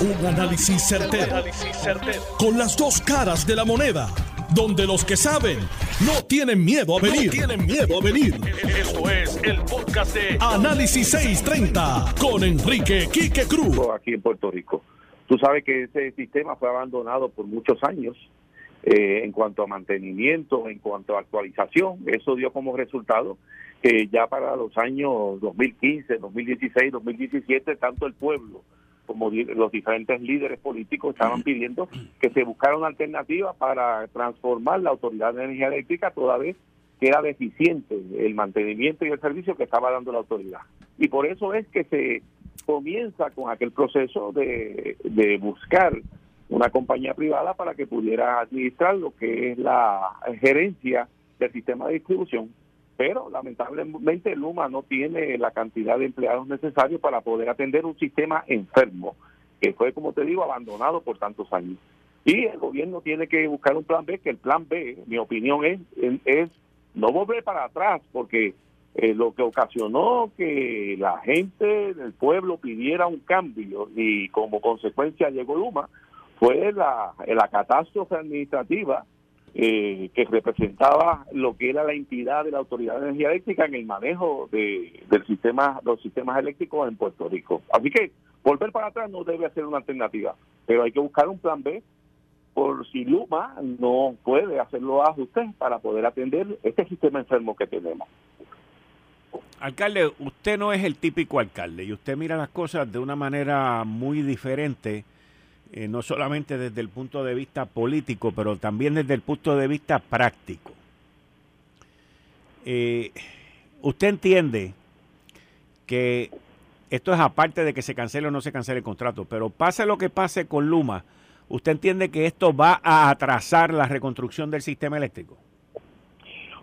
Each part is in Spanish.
Un análisis certero, Con las dos caras de la moneda. Donde los que saben no tienen miedo a venir. tienen miedo a venir. Esto es el podcast de Análisis 630 con Enrique Quique Cruz. Aquí en Puerto Rico. Tú sabes que ese sistema fue abandonado por muchos años eh, en cuanto a mantenimiento, en cuanto a actualización. Eso dio como resultado que ya para los años 2015, 2016, 2017, tanto el pueblo como los diferentes líderes políticos estaban pidiendo que se buscara una alternativa para transformar la Autoridad de Energía Eléctrica toda vez que era deficiente el mantenimiento y el servicio que estaba dando la autoridad. Y por eso es que se comienza con aquel proceso de, de buscar una compañía privada para que pudiera administrar lo que es la gerencia del sistema de distribución pero lamentablemente Luma no tiene la cantidad de empleados necesarios para poder atender un sistema enfermo, que fue, como te digo, abandonado por tantos años. Y el gobierno tiene que buscar un plan B, que el plan B, mi opinión es, es no volver para atrás, porque eh, lo que ocasionó que la gente del pueblo pidiera un cambio y como consecuencia llegó Luma, fue la, la catástrofe administrativa eh, que representaba lo que era la entidad de la Autoridad de Energía Eléctrica en el manejo de, del sistema, los sistemas eléctricos en Puerto Rico. Así que volver para atrás no debe ser una alternativa, pero hay que buscar un plan B por si Luma no puede hacer los ajustes para poder atender este sistema enfermo que tenemos. Alcalde, usted no es el típico alcalde y usted mira las cosas de una manera muy diferente eh, no solamente desde el punto de vista político, pero también desde el punto de vista práctico. Eh, usted entiende que esto es aparte de que se cancele o no se cancele el contrato, pero pase lo que pase con Luma, ¿usted entiende que esto va a atrasar la reconstrucción del sistema eléctrico?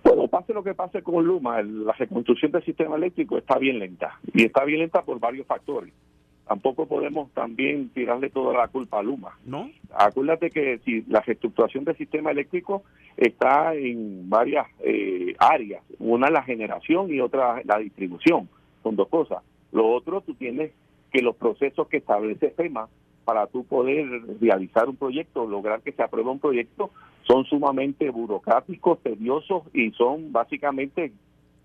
Bueno, pase lo que pase con Luma, la reconstrucción del sistema eléctrico está bien lenta y está bien lenta por varios factores tampoco podemos también tirarle toda la culpa a Luma. ¿No? Acuérdate que si la reestructuración del sistema eléctrico está en varias eh, áreas, una la generación y otra la distribución, son dos cosas. Lo otro, tú tienes que los procesos que establece FEMA para tú poder realizar un proyecto, lograr que se apruebe un proyecto, son sumamente burocráticos, tediosos y son básicamente,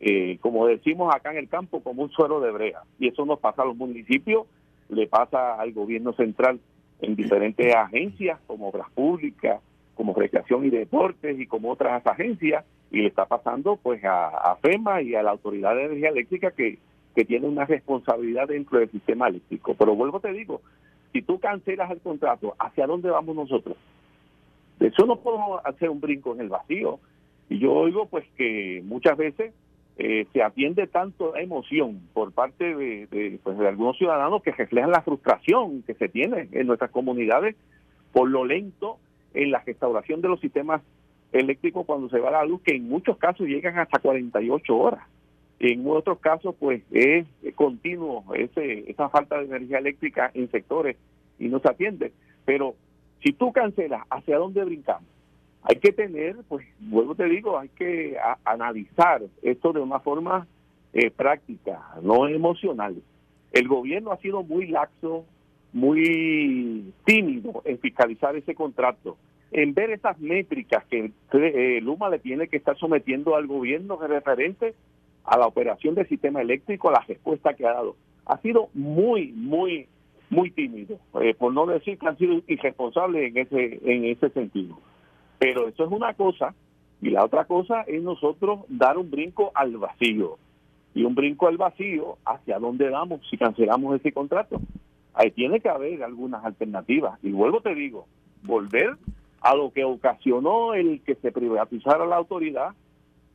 eh, como decimos acá en el campo, como un suero de brea. Y eso nos pasa a los municipios le pasa al gobierno central en diferentes agencias como Obras Públicas, como Recreación y Deportes y como otras agencias, y le está pasando pues a, FEMA y a la Autoridad de Energía Eléctrica que, que tiene una responsabilidad dentro del sistema eléctrico. Pero vuelvo te digo, si tú cancelas el contrato, ¿hacia dónde vamos nosotros? De eso no podemos hacer un brinco en el vacío. Y yo oigo pues que muchas veces eh, se atiende tanto emoción por parte de, pues, de algunos ciudadanos que reflejan la frustración que se tiene en nuestras comunidades por lo lento en la restauración de los sistemas eléctricos cuando se va la luz, que en muchos casos llegan hasta 48 horas. En otros casos, pues es continuo ese, esa falta de energía eléctrica en sectores y no se atiende. Pero si tú cancelas, ¿hacia dónde brincamos? Hay que tener, pues, vuelvo te digo, hay que analizar esto de una forma eh, práctica, no emocional. El gobierno ha sido muy laxo, muy tímido en fiscalizar ese contrato, en ver esas métricas que eh, Luma le tiene que estar sometiendo al gobierno referente a la operación del sistema eléctrico, a la respuesta que ha dado. Ha sido muy, muy, muy tímido, eh, por no decir que han sido irresponsables en ese, en ese sentido. Pero eso es una cosa y la otra cosa es nosotros dar un brinco al vacío. Y un brinco al vacío, ¿hacia dónde vamos si cancelamos ese contrato? Ahí tiene que haber algunas alternativas. Y luego te digo, volver a lo que ocasionó el que se privatizara la autoridad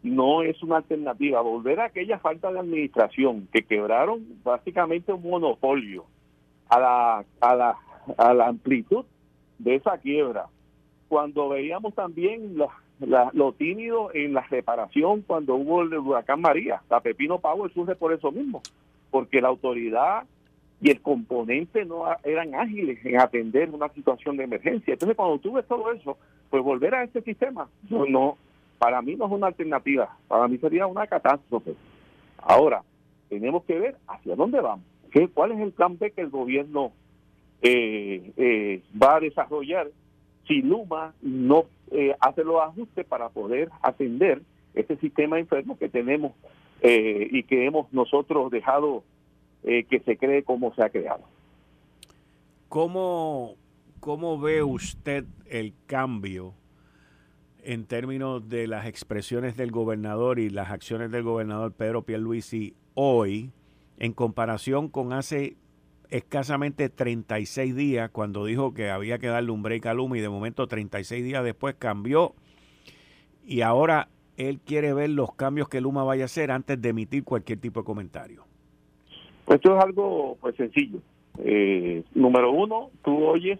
no es una alternativa. Volver a aquella falta de administración que quebraron básicamente un monopolio a la, a la, a la amplitud de esa quiebra cuando veíamos también lo tímido en la reparación cuando hubo el huracán María. La Pepino Power surge por eso mismo, porque la autoridad y el componente no eran ágiles en atender una situación de emergencia. Entonces, cuando tú ves todo eso, pues volver a ese sistema, no, no para mí no es una alternativa, para mí sería una catástrofe. Ahora, tenemos que ver hacia dónde vamos, ¿Qué, cuál es el plan B que el gobierno va a desarrollar si Luma no hace los ajustes para poder atender este sistema enfermo que tenemos y que hemos nosotros dejado que se cree como se ha creado. ¿Cómo, ¿Cómo ve usted el cambio en términos de las expresiones del gobernador y las acciones del gobernador Pedro Pierluisi hoy en comparación con hace escasamente 36 días cuando dijo que había que darle un break a Luma y de momento 36 días después cambió y ahora él quiere ver los cambios que Luma vaya a hacer antes de emitir cualquier tipo de comentario. Pues esto es algo pues sencillo. Eh, número uno, tú oyes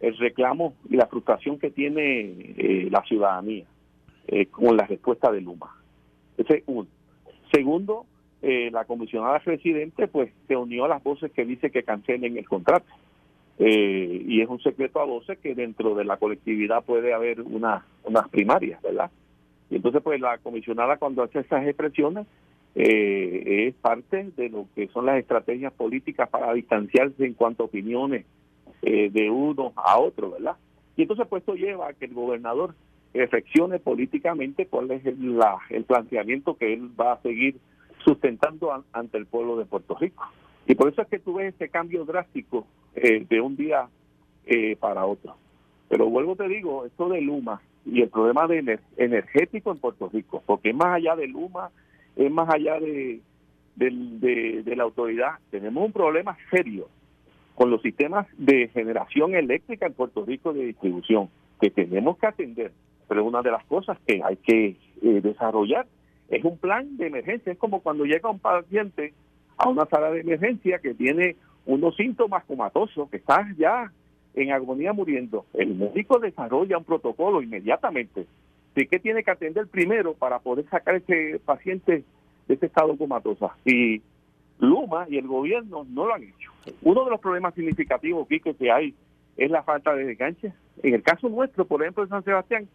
el reclamo y la frustración que tiene eh, la ciudadanía eh, con la respuesta de Luma. Ese es uno. Segundo, eh, la comisionada residente pues se unió a las voces que dice que cancelen el contrato. y es un secreto a voces que dentro de la colectividad puede haber una, unas primarias, ¿verdad? Y entonces pues la comisionada cuando hace esas expresiones es parte de lo que son las estrategias políticas para distanciarse en cuanto a opiniones eh, de uno a otro, ¿verdad? Y entonces pues esto lleva a que el gobernador reflexione políticamente cuál es el, la, el planteamiento que él va a seguir sustentando ante el pueblo de Puerto Rico. Y por eso es que tú ves este cambio drástico eh, de un día eh, para otro. Pero vuelvo te digo, esto de Luma y el problema de energético en Puerto Rico, porque es más allá de Luma, es más allá de, de la autoridad, tenemos un problema serio con los sistemas de generación eléctrica en Puerto Rico de distribución, que tenemos que atender. Pero una de las cosas que hay que eh, desarrollar es un plan de emergencia. Es como cuando llega un paciente a una sala de emergencia que tiene unos síntomas comatosos, que está ya en agonía muriendo. El médico desarrolla un protocolo inmediatamente de qué tiene que atender primero para poder sacar a ese paciente de ese estado comatoso. Y Luma y el gobierno no lo han hecho. Uno de los problemas significativos que hay es la falta de desganche. En el caso nuestro, por ejemplo, en San Sebastián,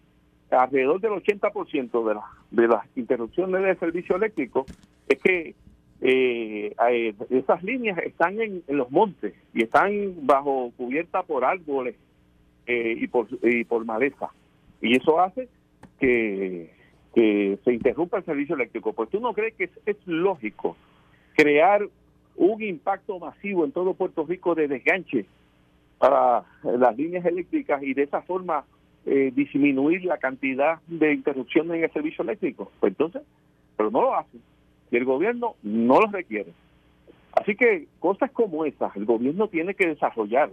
alrededor del 80% de, la, de las interrupciones del servicio eléctrico es que eh, eh, esas líneas están en, los montes y están bajo cubierta por árboles eh, y, por, y por maleza. Y eso hace que, que se interrumpa el servicio eléctrico. Pues tú no crees que es lógico crear un impacto masivo en todo Puerto Rico de desganche para las líneas eléctricas y de esa forma eh, disminuir la cantidad de interrupciones en el servicio eléctrico. Pues entonces, pero no lo hacen y el gobierno no lo requiere. Así que cosas como esas, el gobierno tiene que desarrollar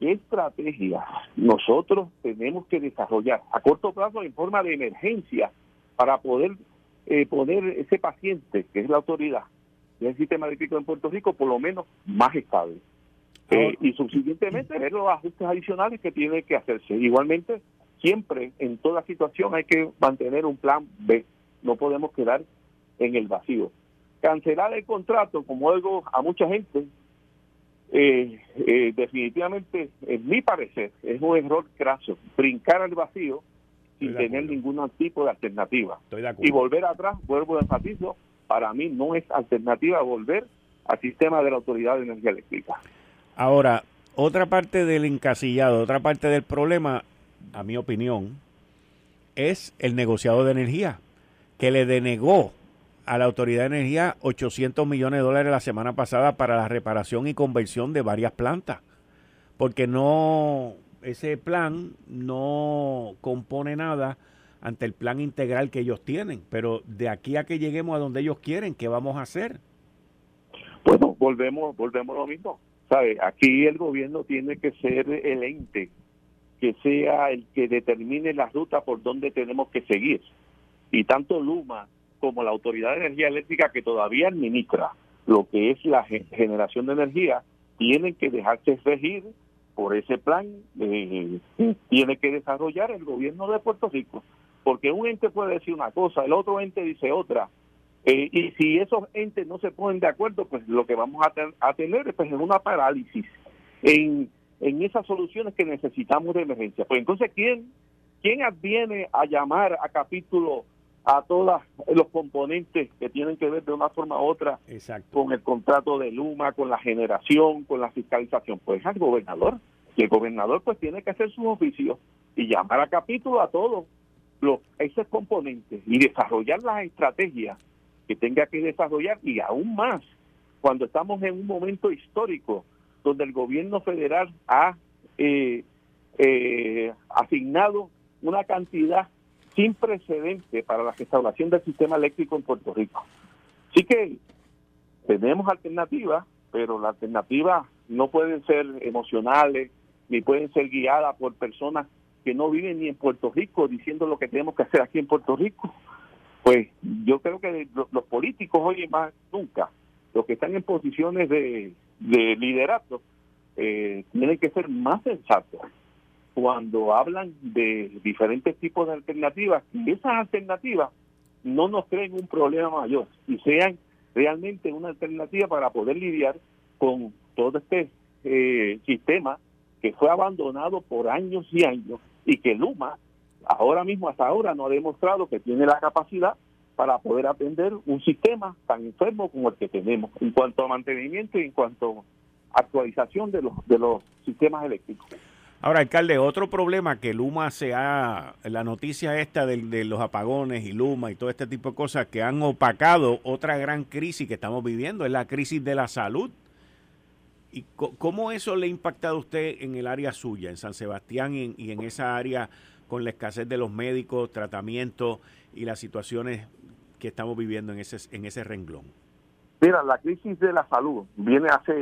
estrategias nosotros tenemos que desarrollar a corto plazo en forma de emergencia para poder eh, poner ese paciente, que es la autoridad, del sistema eléctrico en Puerto Rico por lo menos más estable. Eh, y subsiguientemente ver los ajustes adicionales que tiene que hacerse. Igualmente, siempre en toda situación hay que mantener un plan B. No podemos quedar en el vacío. Cancelar el contrato, como algo a mucha gente, eh, eh, definitivamente, en mi parecer, es un error craso. Brincar al vacío sin tener ningún tipo de alternativa. y volver atrás, vuelvo a enfatizo, para mí no es alternativa volver al sistema de la Autoridad de Energía Eléctrica. Ahora, otra parte del encasillado, otra parte del problema, a mi opinión, es el negociado de energía, que le denegó a la Autoridad de Energía 800 millones de dólares la semana pasada para la reparación y conversión de varias plantas, porque no, ese plan no compone nada ante el plan integral que ellos tienen. Pero de aquí a que lleguemos a donde ellos quieren, ¿qué vamos a hacer? Bueno, volvemos, volvemos a lo mismo. ¿Sabe? Aquí el gobierno tiene que ser el ente que sea el que determine la ruta por donde tenemos que seguir. Y tanto Luma como la Autoridad de Energía Eléctrica que todavía administra lo que es la generación de energía, tienen que dejarse regir por ese plan eh, tiene que desarrollar el gobierno de Puerto Rico porque un ente puede decir una cosa, el otro ente dice otra. Eh, y si esos entes no se ponen de acuerdo, pues lo que vamos a, tener pues, es una parálisis en, en esas soluciones que necesitamos de emergencia. Pues entonces, ¿quién, quién adviene a llamar a capítulo a todos los componentes que tienen que ver de una forma u otra con el contrato de Luma, con la generación, con la fiscalización. Pues al gobernador. Y el gobernador pues tiene que hacer sus oficios y llamar a capítulo a todos los, esos componentes y desarrollar las estrategias que tenga que desarrollar y aún más cuando estamos en un momento histórico donde el gobierno federal ha eh, eh, asignado una cantidad sin precedente para la restauración del sistema eléctrico en Puerto Rico. Así que tenemos alternativas, pero las alternativas no pueden ser emocionales ni pueden ser guiadas por personas que no viven ni en Puerto Rico diciendo lo que tenemos que hacer aquí en Puerto Rico. Pues yo creo que los políticos hoy más nunca, los que están en posiciones de, de liderato, eh, tienen que ser más sensatos cuando hablan de diferentes tipos de alternativas, que esas alternativas no nos creen un problema mayor y sean realmente una alternativa para poder lidiar con todo este eh, sistema que fue abandonado por años y años y que Luma ahora mismo hasta ahora no ha demostrado que tiene la capacidad para poder atender un sistema tan enfermo como el que tenemos en cuanto a mantenimiento y en cuanto a actualización de los de los sistemas eléctricos. Ahora, alcalde, otro problema que Luma se ha, la noticia esta de, los apagones y Luma y todo este tipo de cosas que han opacado otra gran crisis que estamos viviendo, es la crisis de la salud. ¿Y cómo eso le ha impactado a usted en el área suya, en San Sebastián y en esa área con la escasez de los médicos, tratamientos y las situaciones que estamos viviendo en ese, en ese renglón? Mira, la crisis de la salud viene hace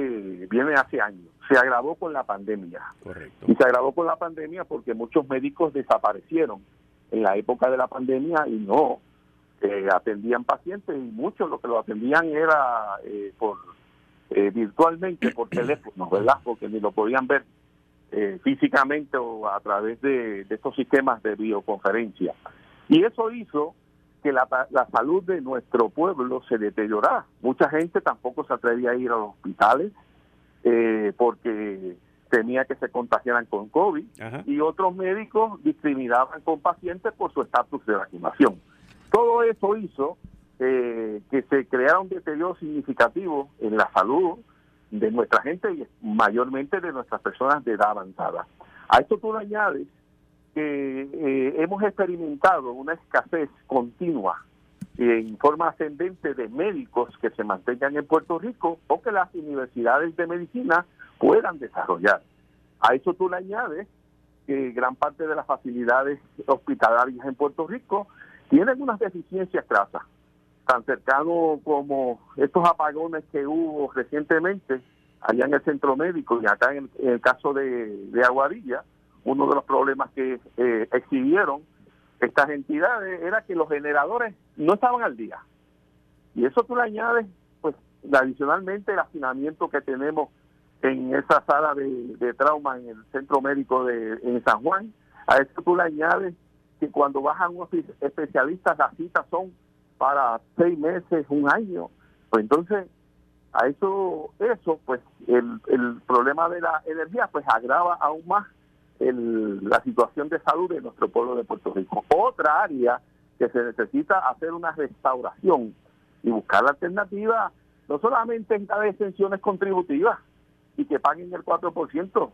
viene hace años. Se agravó con la pandemia. Correcto. Y se agravó con la pandemia porque muchos médicos desaparecieron en la época de la pandemia y no eh, atendían pacientes y muchos lo que lo atendían era eh, por eh, virtualmente por teléfono, ¿verdad? Porque ni lo podían ver físicamente o a través de, de estos sistemas de videoconferencia. Y eso hizo que la, la, salud de nuestro pueblo se deteriorara. Mucha gente tampoco se atrevía a ir a los hospitales eh, porque temía que se contagiaran con COVID y otros médicos discriminaban con pacientes por su estatus de vacunación. Todo eso hizo eh, que se creara un deterioro significativo en la salud de nuestra gente y mayormente de nuestras personas de edad avanzada. A esto tú le añades que eh, hemos experimentado una escasez continua en forma ascendente de médicos que se mantengan en Puerto Rico o que las universidades de medicina puedan desarrollar. A eso tú le añades que gran parte de las facilidades hospitalarias en Puerto Rico tienen unas deficiencias crasas, tan cercano como estos apagones que hubo recientemente allá en el centro médico y acá en, el caso de, de Aguadilla, uno de los problemas que eh, exhibieron estas entidades era que los generadores no estaban al día. Y eso tú le añades, pues, adicionalmente el hacinamiento que tenemos en esa sala de, trauma en el centro médico de en San Juan. A eso tú le añades que cuando bajan unos especialistas las citas son para seis meses, un año. Pues entonces, a eso, eso, pues el, el problema de la energía, pues agrava aún más la situación de salud de nuestro pueblo de Puerto Rico. Otra área que se necesita hacer una restauración y buscar la alternativa, no solamente en las exenciones contributivas y que paguen el 4%.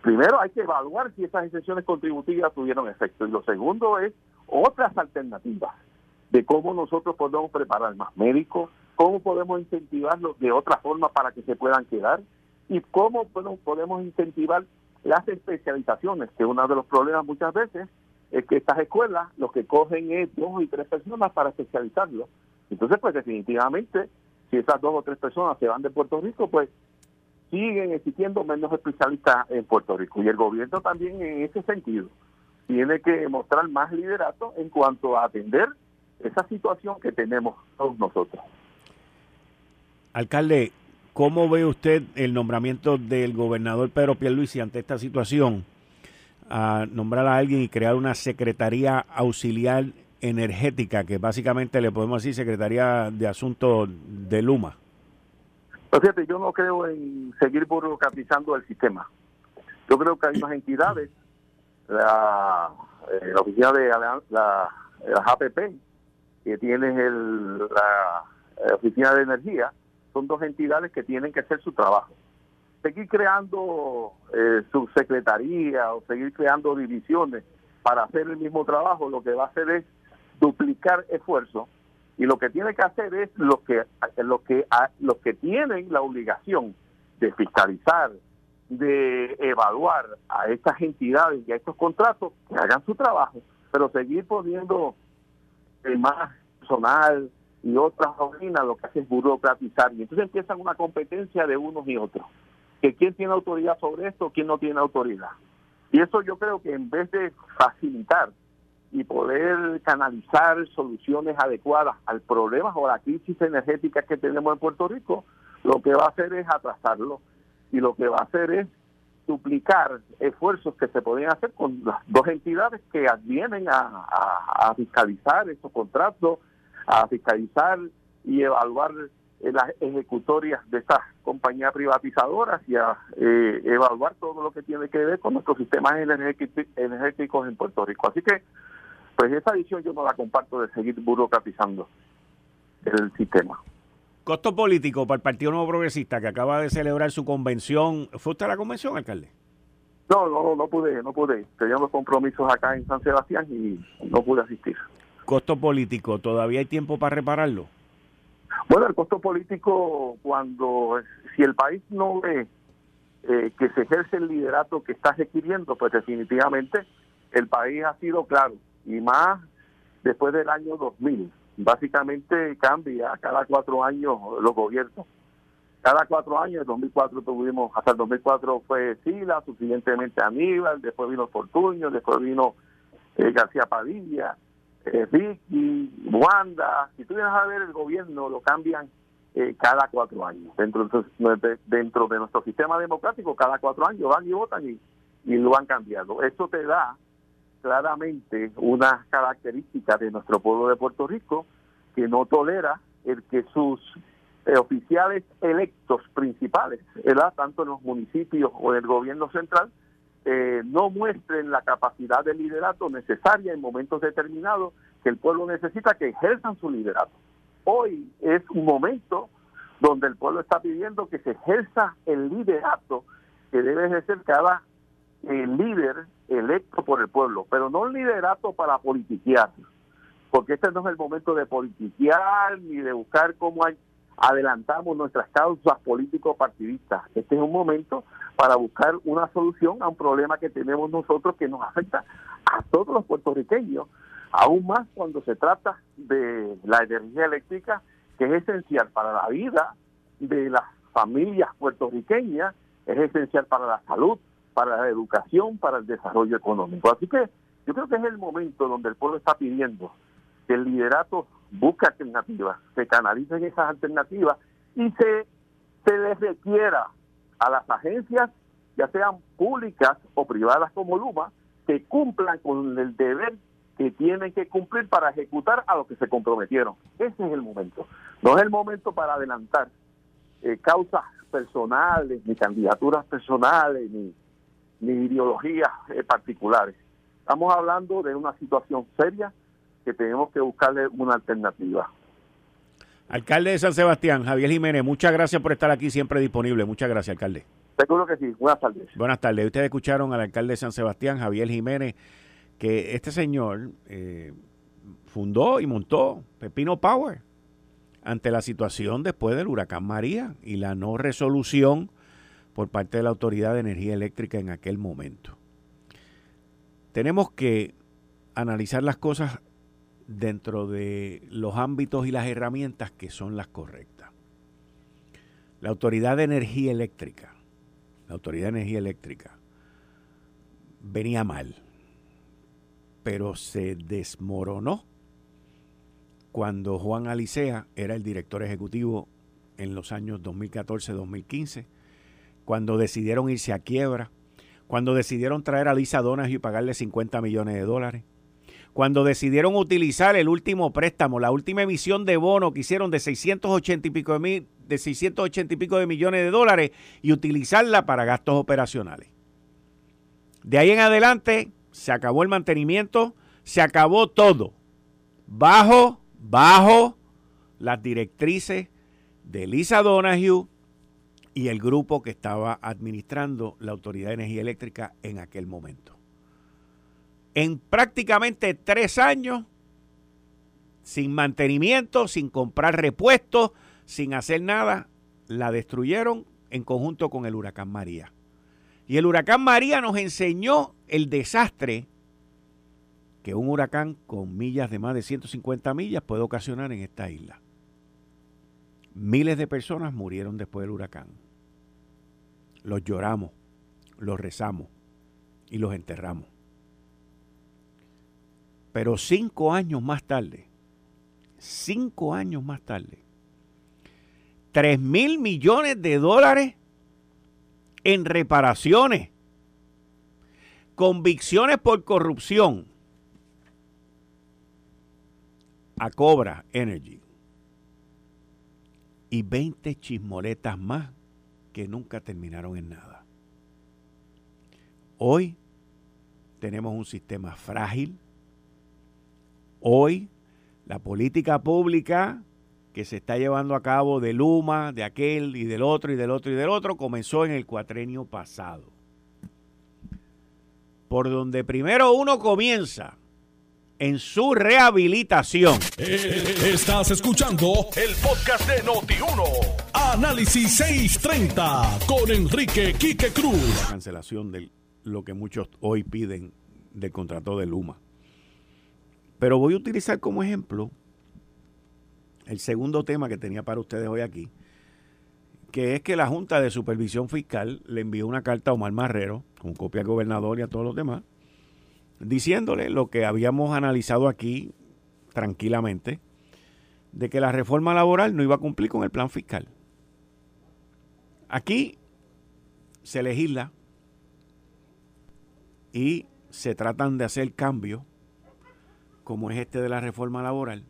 Primero hay que evaluar si esas exenciones contributivas tuvieron efecto. Y lo segundo es otras alternativas de cómo nosotros podemos preparar más médicos, cómo podemos incentivarlos de otra forma para que se puedan quedar y cómo podemos incentivar las especializaciones, que uno de los problemas muchas veces es que estas escuelas lo que cogen es dos y tres personas para especializarlo. Entonces, pues definitivamente, si esas dos o tres personas se van de Puerto Rico, pues siguen existiendo menos especialistas en Puerto Rico. Y el gobierno también en ese sentido tiene que mostrar más liderato en cuanto a atender esa situación que tenemos todos nosotros. Alcalde, ¿Cómo ve usted el nombramiento del gobernador Pedro Pierluisi ante esta situación? A nombrar a alguien y crear una secretaría auxiliar energética, que básicamente le podemos decir Secretaría de Asuntos de Luma. Pues fíjate, yo no creo en seguir burocratizando el sistema. Yo creo que hay unas entidades, la, eh, la oficina de la, la, APP, que tienes el, la eh, Oficina de Energía, son dos entidades que tienen que hacer su trabajo. Seguir creando eh, subsecretaría o seguir creando divisiones para hacer el mismo trabajo, lo que va a hacer es duplicar esfuerzos y lo que tiene que hacer es lo que lo que los que tienen la obligación de fiscalizar, de evaluar a estas entidades y a estos contratos que hagan su trabajo, pero seguir poniendo más personal y otras oficinas lo que hace es burocratizar. Y entonces empiezan una competencia de unos y otros. Que quién tiene autoridad sobre esto, quién no tiene autoridad. Y eso yo creo que en vez de facilitar y poder canalizar soluciones adecuadas al problema o a la crisis energética que tenemos en Puerto Rico, lo que va a hacer es atrasarlo. Y lo que va a hacer es duplicar esfuerzos que se podían hacer con las dos entidades que vienen a, fiscalizar estos contratos, a fiscalizar y evaluar las ejecutorias de estas compañías privatizadoras y a eh, evaluar todo lo que tiene que ver con nuestros sistemas energéticos en Puerto Rico. Así que, pues esa visión yo no la comparto de seguir burocratizando el sistema. Costo político para el Partido Nuevo Progresista que acaba de celebrar su convención. ¿Fue usted a la convención, alcalde? No, no, no pude, no pude. Teníamos compromisos acá en San Sebastián y no pude asistir. Costo político, ¿todavía hay tiempo para repararlo? Bueno, el costo político, cuando si el país no ve eh, que se ejerce el liderato que está requiriendo, pues definitivamente el país ha sido claro, y más después del año 2000. Básicamente cambia cada cuatro años los gobiernos. Cada cuatro años, en 2004 tuvimos, hasta el 2004 fue Sila, suficientemente Aníbal, después vino Fortuño, después vino eh, García Padilla, eh, Vicky, Wanda, si tú vienes a ver el gobierno lo cambian eh, cada cuatro años. Dentro de, dentro de nuestro sistema democrático, cada cuatro años van y votan y, y lo han cambiado. Eso te da claramente una característica de nuestro pueblo de Puerto Rico que no tolera el que sus eh, oficiales electos principales, tanto en los municipios o en el gobierno central, eh, no muestren la capacidad de liderato necesaria en momentos determinados que el pueblo necesita que ejerzan su liderato. Hoy es un momento donde el pueblo está pidiendo que se ejerza el liderato que debe ejercer cada eh, líder electo por el pueblo, pero no un liderato para politiquear, porque este no es el momento de politiquear ni de buscar cómo adelantamos nuestras causas político-partidistas. Este es un momento para buscar una solución a un problema que tenemos nosotros que nos afecta a todos los puertorriqueños, aún más cuando se trata de la energía eléctrica, que es esencial para la vida de las familias puertorriqueñas, es esencial para la salud, para la educación, para el desarrollo económico. Así que yo creo que es el momento donde el pueblo está pidiendo que el liderato busque alternativas, se canalicen esas alternativas y se, se les requiera a las agencias, ya sean públicas o privadas como Luma, que cumplan con el deber que tienen que cumplir para ejecutar a lo que se comprometieron. Ese es el momento. No es el momento para adelantar eh, causas personales, ni candidaturas personales, ni, ni ideologías eh, particulares. Estamos hablando de una situación seria que tenemos que buscarle una alternativa. Alcalde de San Sebastián, Javier Jiménez, muchas gracias por estar aquí siempre disponible. Muchas gracias, alcalde. Seguro que sí. Buenas tardes. Buenas tardes. Ustedes escucharon al alcalde de San Sebastián, Javier Jiménez, que este señor eh, fundó y montó Pepino Power ante la situación después del huracán María y la no resolución por parte de la Autoridad de Energía Eléctrica en aquel momento. Tenemos que analizar las cosas dentro de los ámbitos y las herramientas que son las correctas. La Autoridad de Energía Eléctrica, la Autoridad de Energía Eléctrica venía mal, pero se desmoronó cuando Juan Alicea era el director ejecutivo en los años 2014-2015, cuando decidieron irse a quiebra, cuando decidieron traer a Lisa Donas y pagarle 50 millones de dólares, cuando decidieron utilizar el último préstamo, la última emisión de bono que hicieron de 680 y pico de, mil, de 680 y pico de millones de dólares y utilizarla para gastos operacionales. De ahí en adelante se acabó el mantenimiento, se acabó todo, bajo bajo las directrices de Lisa Donahue y el grupo que estaba administrando la Autoridad de Energía Eléctrica en aquel momento. En prácticamente tres años, sin mantenimiento, sin comprar repuestos, sin hacer nada, la destruyeron en conjunto con el huracán María. Y el huracán María nos enseñó el desastre que un huracán con millas de más de 150 millas puede ocasionar en esta isla. Miles de personas murieron después del huracán. Los lloramos, los rezamos y los enterramos. Pero cinco años más tarde, cinco años más tarde, 3 mil millones de dólares en reparaciones, convicciones por corrupción a Cobra Energy y 20 chismoletas más que nunca terminaron en nada. Hoy tenemos un sistema frágil. Hoy la política pública que se está llevando a cabo de Luma, de aquel y del otro y del otro y del otro, comenzó en el cuatrenio pasado. Por donde primero uno comienza en su rehabilitación. Eh, estás escuchando el podcast de Noti1. Análisis 630 con Enrique Quique Cruz. La cancelación de lo que muchos hoy piden del contrato de Luma. Pero voy a utilizar como ejemplo el segundo tema que tenía para ustedes hoy aquí, que es que la Junta de Supervisión Fiscal le envió una carta a Omar Marrero, con copia al gobernador y a todos los demás, diciéndole lo que habíamos analizado aquí tranquilamente, de que la reforma laboral no iba a cumplir con el plan fiscal. Aquí se legisla y se tratan de hacer cambios, como es este de la reforma laboral,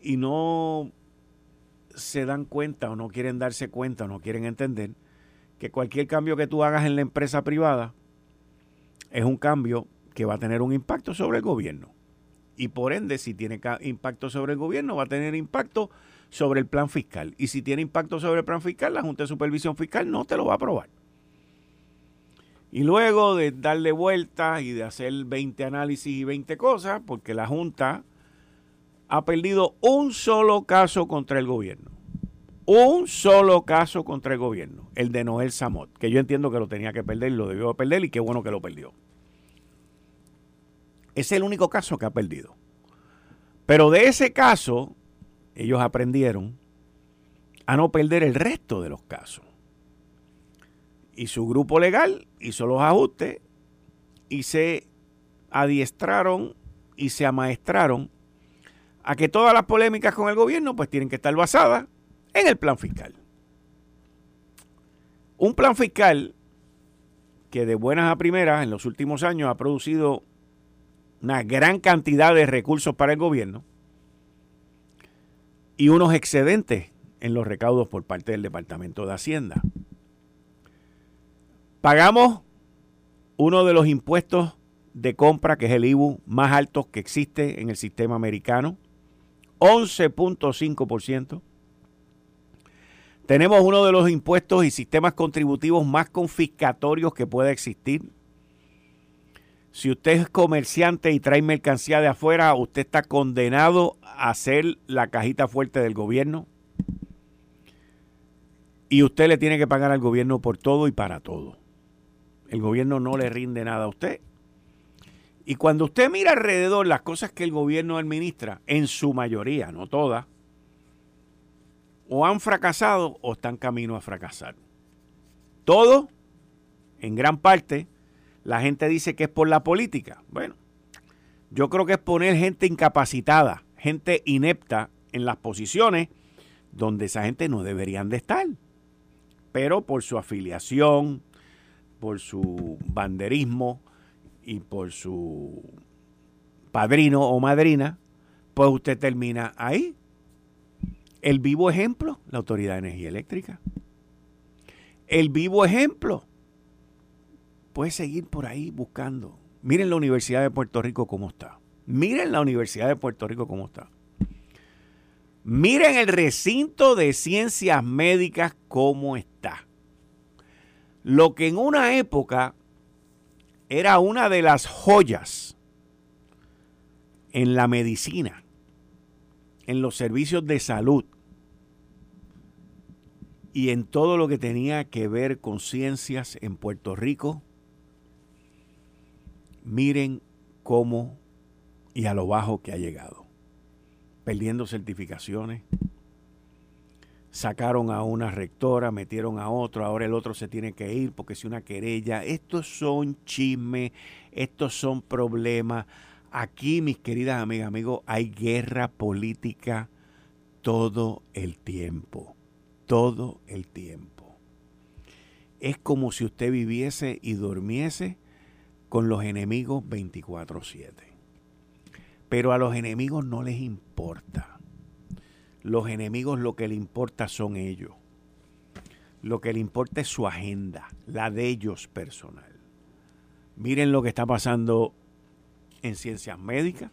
y no se dan cuenta o no quieren darse cuenta o no quieren entender que cualquier cambio que tú hagas en la empresa privada es un cambio que va a tener un impacto sobre el gobierno. Y por ende, si tiene impacto sobre el gobierno, va a tener impacto sobre el plan fiscal. Y si tiene impacto sobre el plan fiscal, la Junta de Supervisión Fiscal no te lo va a aprobar. Y luego de darle vueltas y de hacer 20 análisis y 20 cosas, porque la Junta ha perdido un solo caso contra el gobierno. Un solo caso contra el gobierno, el de Noel Samot, que yo entiendo que lo tenía que perder, lo debió perder y qué bueno que lo perdió. Es el único caso que ha perdido. Pero de ese caso, ellos aprendieron a no perder el resto de los casos. Y su grupo legal hizo los ajustes y se adiestraron y se amaestraron a que todas las polémicas con el gobierno pues tienen que estar basadas en el plan fiscal. Un plan fiscal que de buenas a primeras en los últimos años ha producido una gran cantidad de recursos para el gobierno, y unos excedentes en los recaudos por parte del Departamento de Hacienda. Pagamos uno de los impuestos de compra, que es el IBU más alto que existe en el sistema americano, 11.5%. Tenemos uno de los impuestos y sistemas contributivos más confiscatorios que pueda existir. Si usted es comerciante y trae mercancía de afuera, usted está condenado a ser la cajita fuerte del gobierno. Y usted le tiene que pagar al gobierno por todo y para todo. El gobierno no le rinde nada a usted. Y cuando usted mira alrededor las cosas que el gobierno administra, en su mayoría, no todas, o han fracasado o están camino a fracasar. Todo, en gran parte, la gente dice que es por la política. Bueno, yo creo que es poner gente incapacitada, gente inepta en las posiciones donde esa gente no deberían de estar. Pero por su afiliación, por su banderismo y por su padrino o madrina, pues usted termina ahí. El vivo ejemplo, la Autoridad de Energía Eléctrica. El vivo ejemplo, puede seguir por ahí buscando. Miren la Universidad de Puerto Rico cómo está. Miren la Universidad de Puerto Rico cómo está. Miren el recinto de ciencias médicas cómo está. Lo que en una época era una de las joyas en la medicina, en los servicios de salud y en todo lo que tenía que ver con ciencias en Puerto Rico, miren cómo y a lo bajo que ha llegado. Perdiendo certificaciones, sacaron a una rectora, metieron a otro, ahora el otro se tiene que ir porque si una querella, estos son chismes, estos son problemas. Aquí, mis queridas amigas, amigos, hay guerra política todo el tiempo, todo el tiempo. Es como si usted viviese y durmiese con los enemigos 24/7. Pero a los enemigos no les importa. Los enemigos lo que le importa son ellos. Lo que le importa es su agenda, la de ellos personal. Miren lo que está pasando en ciencias médicas.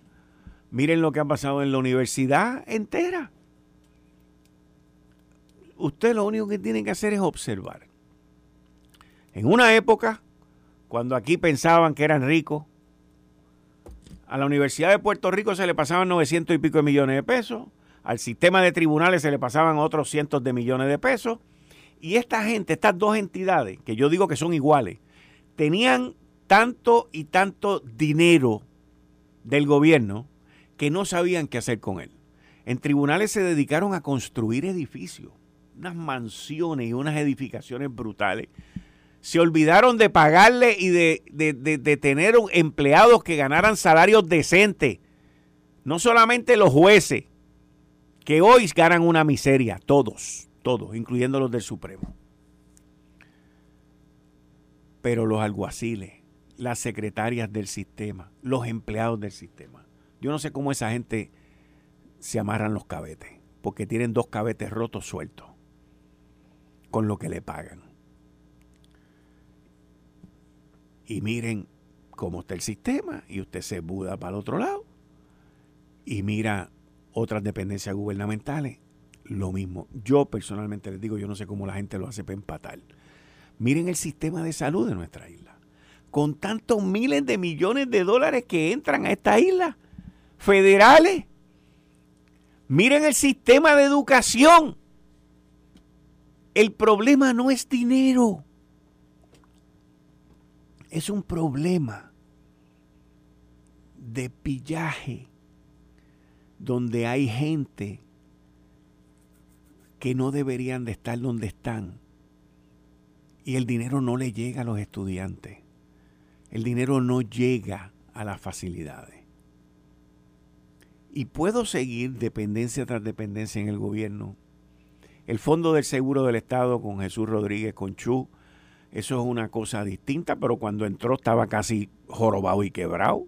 Miren lo que ha pasado en la universidad entera. Usted lo único que tiene que hacer es observar. En una época, cuando aquí pensaban que eran ricos, a la Universidad de Puerto Rico se le pasaban 900 y pico de millones de pesos, al sistema de tribunales se le pasaban otros cientos de millones de pesos, y esta gente, estas dos entidades, que yo digo que son iguales, tenían tanto y tanto dinero del gobierno que no sabían qué hacer con él. En tribunales se dedicaron a construir edificios, unas mansiones y unas edificaciones brutales. Se olvidaron de pagarle y de, de, tener empleados que ganaran salarios decentes. No solamente los jueces, que hoy ganan una miseria, todos, todos, incluyendo los del Supremo. Pero los alguaciles, las secretarias del sistema, los empleados del sistema. Yo no sé cómo esa gente se amarran los cabetes, porque tienen dos cabetes rotos sueltos con lo que le pagan. Y miren cómo está el sistema y usted se muda para el otro lado y mira otras dependencias gubernamentales, lo mismo. Yo personalmente les digo, yo no sé cómo la gente lo hace para empatar. Miren el sistema de salud de nuestra isla con tantos miles de millones de dólares que entran a esta isla federales. Miren el sistema de educación. El problema no es dinero. Es un problema de pillaje donde hay gente que no deberían de estar donde están y el dinero no le llega a los estudiantes el dinero no llega a las facilidades. Y puedo seguir dependencia tras dependencia en el gobierno. El Fondo del Seguro del Estado con Jesús Rodríguez Conchú, eso es una cosa distinta, pero cuando entró estaba casi jorobado y quebrado.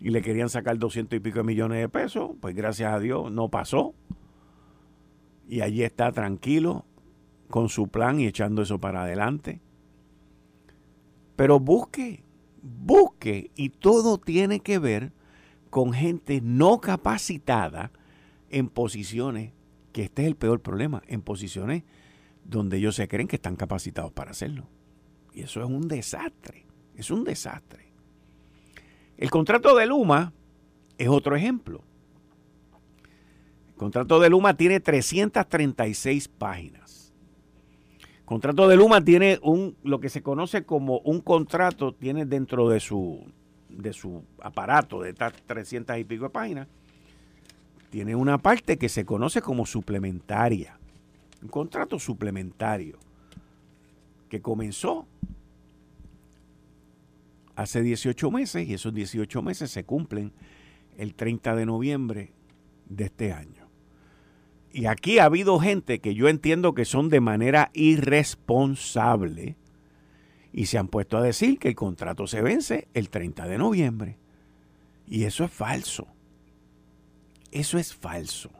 Y le querían sacar doscientos y pico de millones de pesos, pues gracias a Dios no pasó. Y allí está tranquilo con su plan y echando eso para adelante. Pero busque, busque, y todo tiene que ver con gente no capacitada en posiciones, que este es el peor problema, en posiciones donde ellos se creen que están capacitados para hacerlo. Y eso es un desastre, es un desastre. El contrato de Luma es otro ejemplo. El contrato de Luma tiene 336 páginas contrato de Luma tiene un lo que se conoce como un contrato, tiene dentro de su, de su aparato de estas 300 y pico de páginas, tiene una parte que se conoce como suplementaria, un contrato suplementario que comenzó hace 18 meses y esos 18 meses se cumplen el 30 de noviembre de este año. Y aquí ha habido gente que yo entiendo que son de manera irresponsable y se han puesto a decir que el contrato se vence el 30 de noviembre. Y eso es falso. Eso es falso.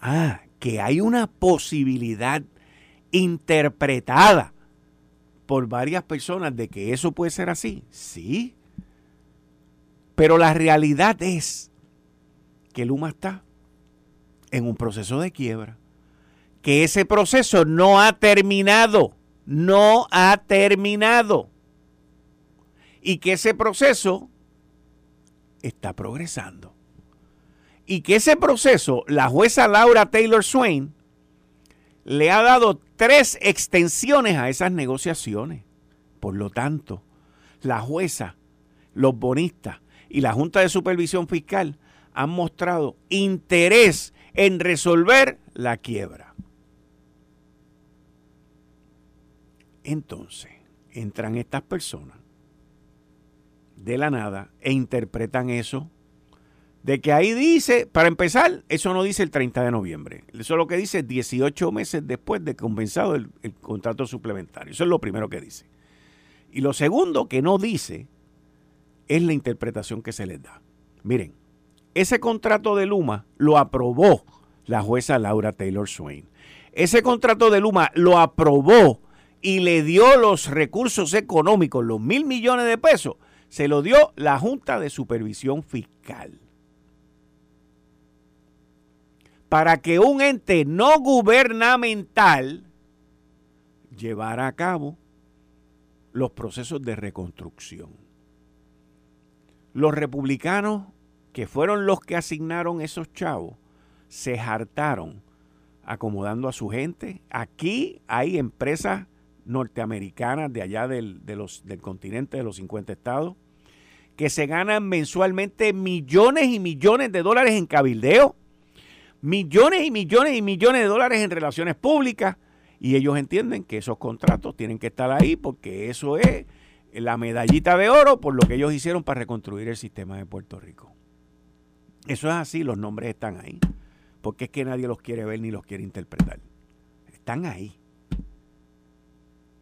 Ah, que hay una posibilidad interpretada por varias personas de que eso puede ser así. Sí. Pero la realidad es que Luma está en un proceso de quiebra. Que ese proceso no ha terminado. No ha terminado. Y que ese proceso está progresando. Y que ese proceso, la jueza Laura Taylor Swain le ha dado tres extensiones a esas negociaciones. Por lo tanto, la jueza, los bonistas y la Junta de Supervisión Fiscal han mostrado interés en resolver la quiebra. Entonces, entran estas personas de la nada e interpretan eso de que ahí dice, para empezar, eso no dice el 30 de noviembre. Eso es lo que dice 18 meses después de compensado el, el contrato suplementario. Eso es lo primero que dice. Y lo segundo que no dice es la interpretación que se les da. Miren, ese contrato de Luma lo aprobó la jueza Laura Taylor Swain. Ese contrato de Luma lo aprobó y le dio los recursos económicos, los mil millones de pesos, se lo dio la Junta de Supervisión Fiscal. Para que un ente no gubernamental llevara a cabo los procesos de reconstrucción. Los republicanos, que fueron los que asignaron esos chavos, se hartaron acomodando a su gente. Aquí hay empresas norteamericanas de allá del, del continente de los 50 estados que se ganan mensualmente millones y millones de dólares en cabildeo, millones y millones y millones de dólares en relaciones públicas, y ellos entienden que esos contratos tienen que estar ahí porque eso es la medallita de oro por lo que ellos hicieron para reconstruir el sistema de Puerto Rico. Eso es así, los nombres están ahí porque es que nadie los quiere ver ni los quiere interpretar. Están ahí.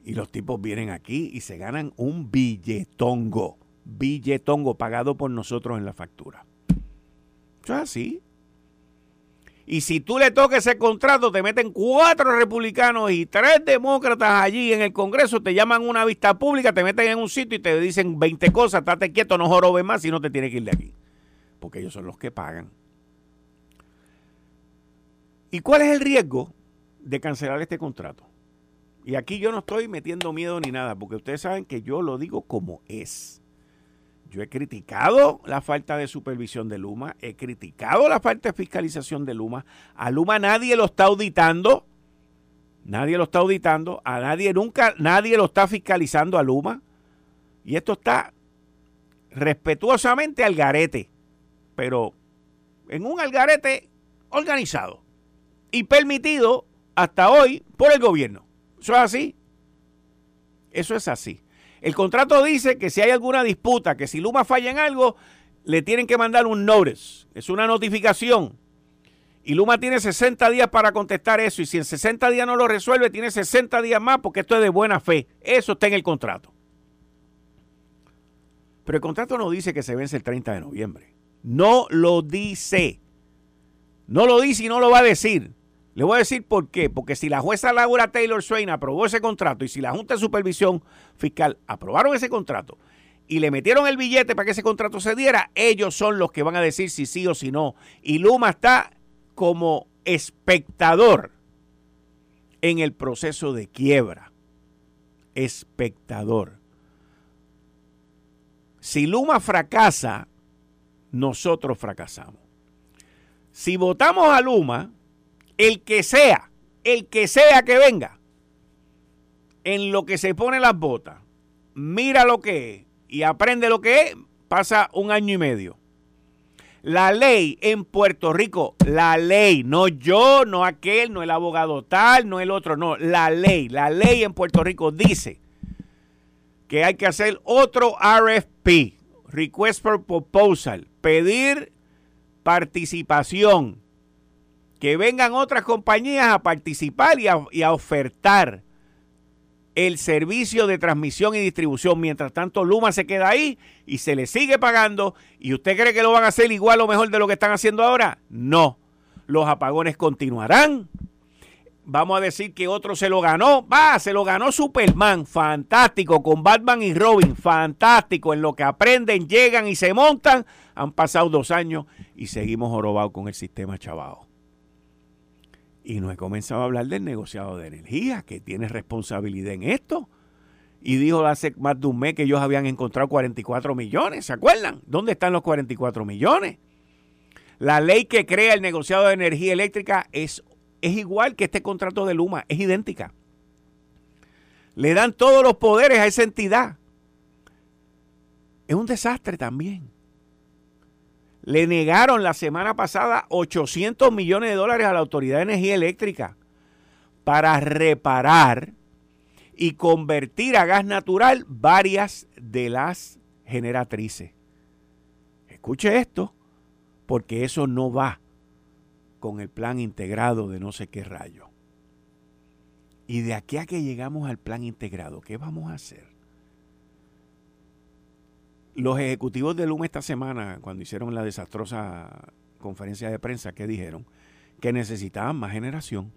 Y los tipos vienen aquí y se ganan un billetongo, billetongo pagado por nosotros en la factura. Eso es así. Y si tú le toques ese contrato, te meten cuatro republicanos y tres demócratas allí en el Congreso, te llaman una vista pública, te meten en un sitio y te dicen 20 cosas, estate quieto, no jorobes más y no te tienes que ir de aquí. Porque ellos son los que pagan. ¿Y cuál es el riesgo de cancelar este contrato? Y aquí yo no estoy metiendo miedo ni nada, porque ustedes saben que yo lo digo como es. Yo he criticado la falta de supervisión de Luma, he criticado la falta de fiscalización de Luma. A Luma nadie lo está auditando, nadie lo está auditando, a nadie nunca, nadie lo está fiscalizando a Luma. Y esto está respetuosamente al garete, pero en un algarete organizado y permitido hasta hoy por el gobierno. ¿Eso es así? Eso es así. El contrato dice que si hay alguna disputa, que si Luma falla en algo, le tienen que mandar un notice. Es una notificación. Y Luma tiene 60 días para contestar eso. Y si en 60 días no lo resuelve, tiene 60 días más porque esto es de buena fe. Eso está en el contrato. Pero el contrato no dice que se vence el 30 de noviembre. No lo dice. No lo dice y no lo va a decir. Le voy a decir por qué. Porque si la jueza Laura Taylor Swain aprobó ese contrato y si la Junta de Supervisión Fiscal aprobaron ese contrato y le metieron el billete para que ese contrato se diera, ellos son los que van a decir si sí o si no. Y Luma está como espectador en el proceso de quiebra. Espectador. Si Luma fracasa, nosotros fracasamos. Si votamos a Luma, el que sea, el que sea que venga, en lo que se pone las botas, mira lo que es y aprende lo que es, pasa un año y medio. La ley en Puerto Rico, la ley, no yo, no aquel, no el abogado tal, no el otro, no, la ley, la ley en Puerto Rico dice que hay que hacer otro RFP, Request for Proposal, pedir participación que vengan otras compañías a participar y a, ofertar el servicio de transmisión y distribución. Mientras tanto, Luma se queda ahí y se le sigue pagando. ¿Y usted cree que lo van a hacer igual o mejor de lo que están haciendo ahora? No. Los apagones continuarán. Vamos a decir que otro se lo ganó. Va, se lo ganó Superman. Fantástico. Con Batman y Robin. Fantástico. En lo que aprenden, llegan y se montan. Han pasado dos años y seguimos jorobados con el sistema chavao. Y no he comenzado a hablar del negociado de energía, que tiene responsabilidad en esto. Y dijo hace más de un mes que ellos habían encontrado 44 millones. ¿Se acuerdan? ¿Dónde están los 44 millones? La ley que crea el negociado de energía eléctrica es es igual que este contrato de Luma, es idéntica. Le dan todos los poderes a esa entidad. Es un desastre también. Le negaron la semana pasada 800 millones de dólares a la Autoridad de Energía Eléctrica para reparar y convertir a gas natural varias de las generatrices. Escuche esto, porque eso no va con el plan integrado de no sé qué rayo. Y de aquí a que llegamos al plan integrado, ¿qué vamos a hacer? Los ejecutivos de Luma esta semana, cuando hicieron la desastrosa conferencia de prensa, ¿qué dijeron? Que necesitaban más generación.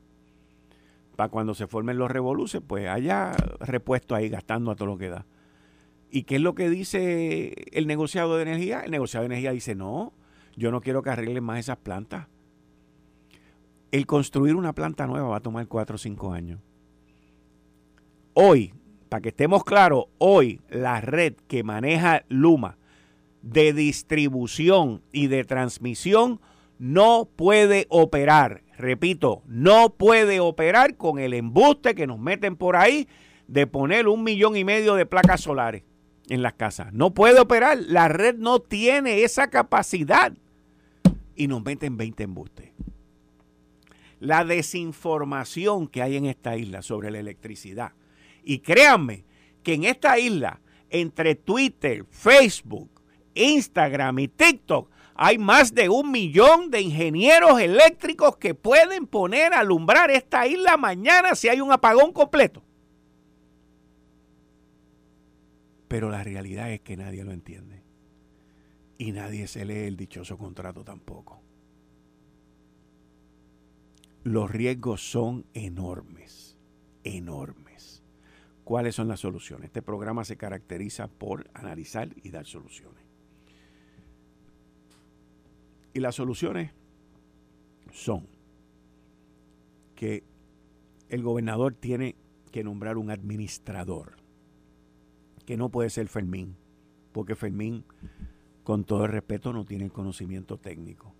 Para cuando se formen los revoluces, pues haya repuesto ahí gastando a todo lo que da. ¿Y qué es lo que dice el negociado de energía? El negociado de energía dice, no, yo no quiero que arreglen más esas plantas el construir una planta nueva va a tomar 4 o 5 años. Hoy, para que estemos claros, hoy la red que maneja Luma de distribución y de transmisión no puede operar. Repito, no puede operar con el embuste que nos meten por ahí de poner un millón y medio de placas solares en las casas. No puede operar. La red no tiene esa capacidad. Y nos meten 20 embustes la desinformación que hay en esta isla sobre la electricidad. Y créanme que en esta isla, entre Twitter, Facebook, Instagram y TikTok, hay más de un millón de ingenieros eléctricos que pueden poner a alumbrar esta isla mañana si hay un apagón completo. Pero la realidad es que nadie lo entiende. Y nadie se lee el dichoso contrato tampoco los riesgos son enormes, enormes. ¿Cuáles son las soluciones? Este programa se caracteriza por analizar y dar soluciones. Y las soluciones son que el gobernador tiene que nombrar un administrador, que no puede ser Fermín, porque Fermín, con todo el respeto, no tiene el conocimiento técnico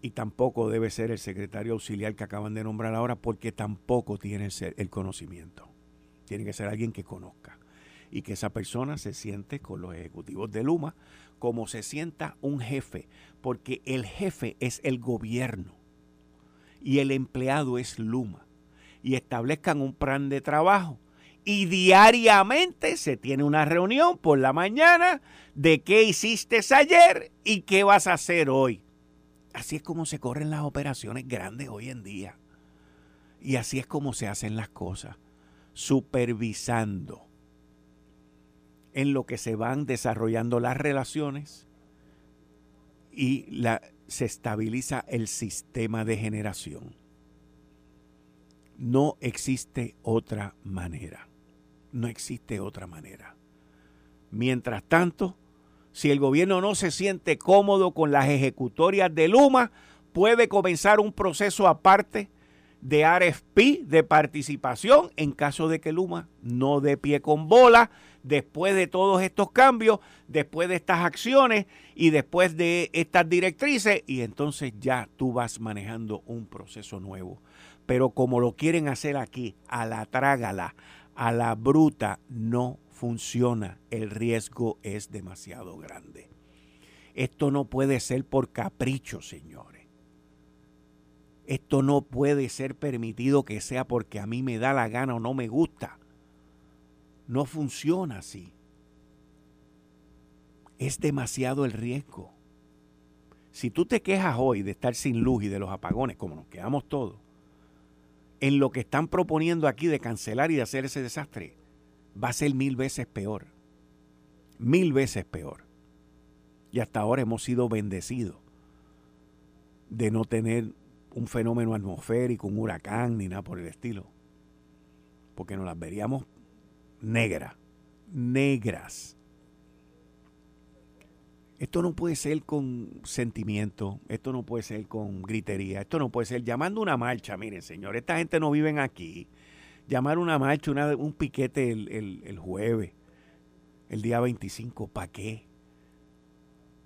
y tampoco debe ser el secretario auxiliar que acaban de nombrar ahora porque tampoco tiene el conocimiento. Tiene que ser alguien que conozca y que esa persona se siente con los ejecutivos de Luma como se sienta un jefe, porque el jefe es el gobierno y el empleado es Luma y establezcan un plan de trabajo y diariamente se tiene una reunión por la mañana de qué hiciste ayer y qué vas a hacer hoy Así es como se corren las operaciones grandes hoy en día. Y así es como se hacen las cosas, supervisando en lo que se van desarrollando las relaciones y se estabiliza el sistema de generación. No existe otra manera. No existe otra manera. Mientras tanto, si el gobierno no se siente cómodo con las ejecutorias de Luma, puede comenzar un proceso aparte de RFP, de participación, en caso de que Luma no dé pie con bola, después de todos estos cambios, después de estas acciones y después de estas directrices, y entonces ya tú vas manejando un proceso nuevo. Pero como lo quieren hacer aquí, a la trágala, a la bruta, no funciona, el riesgo es demasiado grande. Esto no puede ser por capricho, señores. Esto no puede ser permitido que sea porque a mí me da la gana o no me gusta. No funciona así. Es demasiado el riesgo. Si tú te quejas hoy de estar sin luz y de los apagones, como nos quedamos todos, en lo que están proponiendo aquí de cancelar y de hacer ese desastre, va a ser mil veces peor. Mil veces peor. Y hasta ahora hemos sido bendecidos de no tener un fenómeno atmosférico, un huracán, ni nada por el estilo. Porque nos las veríamos negras, negras. Esto no puede ser con sentimiento, esto no puede ser con gritería, esto no puede ser llamando una marcha. Miren, señor, esta gente no vive aquí. Llamar una marcha, un piquete el, el jueves, el día 25, ¿para qué?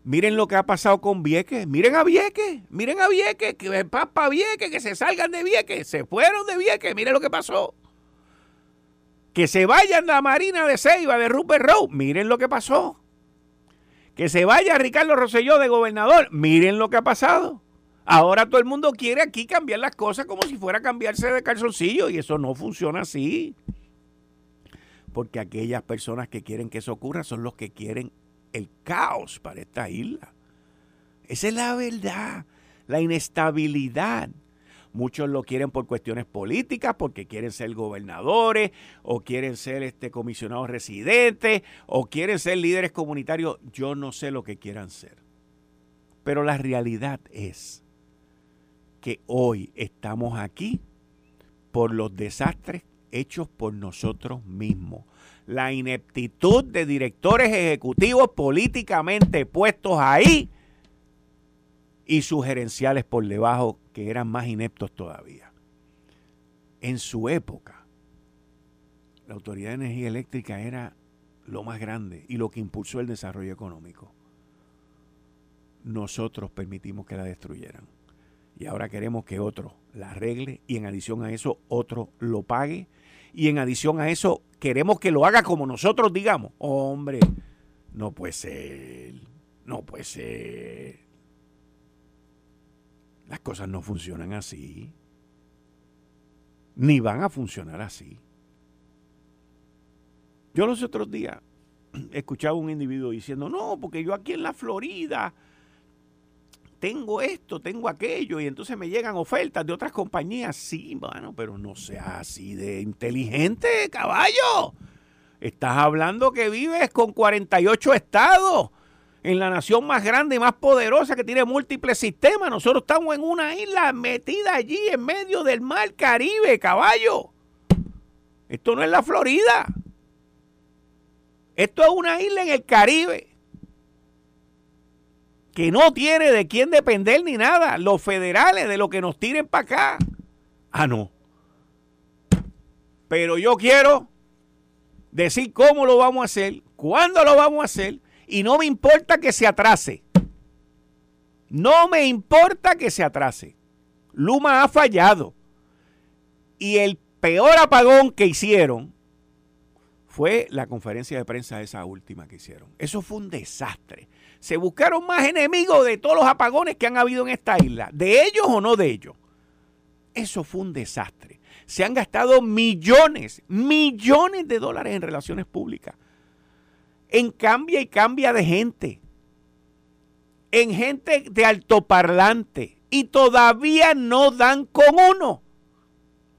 Miren lo que ha pasado con Vieques. Miren a Vieques. Miren a Vieques. Que para Vieques. Que se salgan de Vieques. Se fueron de Vieques. Miren lo que pasó. Que se vayan la Marina de Ceiba, de Rupert Road. Miren lo que pasó. Que se vaya Ricardo Rosselló de gobernador. Miren lo que ha pasado. Ahora todo el mundo quiere aquí cambiar las cosas como si fuera a cambiarse de calzoncillo. Y eso no funciona así. Porque aquellas personas que quieren que eso ocurra son los que quieren el caos para esta isla. Esa es la verdad, la inestabilidad. Muchos lo quieren por cuestiones políticas, porque quieren ser gobernadores, o quieren ser este, comisionados residentes, o quieren ser líderes comunitarios. Yo no sé lo que quieran ser. Pero la realidad es que hoy estamos aquí por los desastres hechos por nosotros mismos la ineptitud de directores ejecutivos políticamente puestos ahí y sus gerenciales por debajo que eran más ineptos todavía. En su época, la Autoridad de Energía Eléctrica era lo más grande y lo que impulsó el desarrollo económico. Nosotros permitimos que la destruyeran. Y ahora queremos que otro la arregle y en adición a eso otro lo pague. Y en adición a eso queremos que lo haga como nosotros digamos. Hombre, no puede ser. No puede ser. Las cosas no funcionan así. Ni van a funcionar así. Yo los otros días escuchaba a un individuo diciendo, no, porque yo aquí en la Florida tengo esto, tengo aquello, y entonces me llegan ofertas de otras compañías. Sí, bueno, pero no sea así de inteligente, caballo. Estás hablando que vives con 48 estados en la nación más grande y más poderosa que tiene múltiples sistemas. Nosotros estamos en una isla metida allí en medio del mar Caribe, caballo. Esto no es la Florida. Esto es una isla en el Caribe que no tiene de quién depender ni nada. Los federales de lo que nos tiren para acá. Ah, no. Pero yo quiero decir cómo lo vamos a hacer, cuándo lo vamos a hacer, y no me importa que se atrase. No me importa que se atrase. Luma ha fallado. Y el peor apagón que hicieron fue la conferencia de prensa esa última que hicieron. Eso fue un desastre se buscaron más enemigos de todos los apagones que han habido en esta isla, de ellos o no de ellos. Eso fue un desastre. Se han gastado millones, millones de dólares en relaciones públicas. En cambia y cambia de gente. En gente de altoparlante. Y todavía no dan con uno.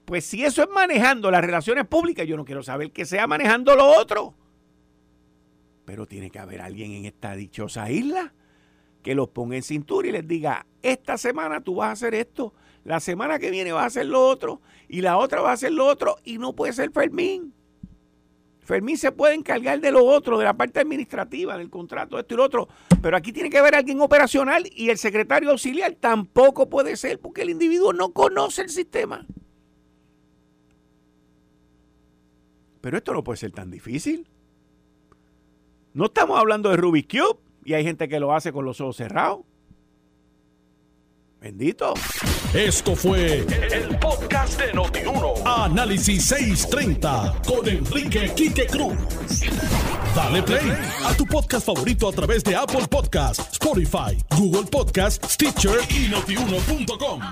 Pues si eso es manejando las relaciones públicas, yo no quiero saber que sea manejando lo otro. Pero tiene que haber alguien en esta dichosa isla que los ponga en cintura y les diga, esta semana tú vas a hacer esto, la semana que viene vas a hacer lo otro, y la otra va a hacer lo otro, y no puede ser Fermín. Fermín se puede encargar de lo otro, de la parte administrativa, del contrato, esto y lo otro, pero aquí tiene que haber alguien operacional y el secretario auxiliar tampoco puede ser porque el individuo no conoce el sistema. Pero esto no puede ser tan difícil. No estamos hablando de Rubik's Cube y hay gente que lo hace con los ojos cerrados. Bendito. Esto fue el, podcast de Notiuno. Análisis 630 con Enrique Quique Cruz. Dale play a tu podcast favorito a través de Apple Podcasts, Spotify, Google Podcasts, Stitcher y notiuno.com.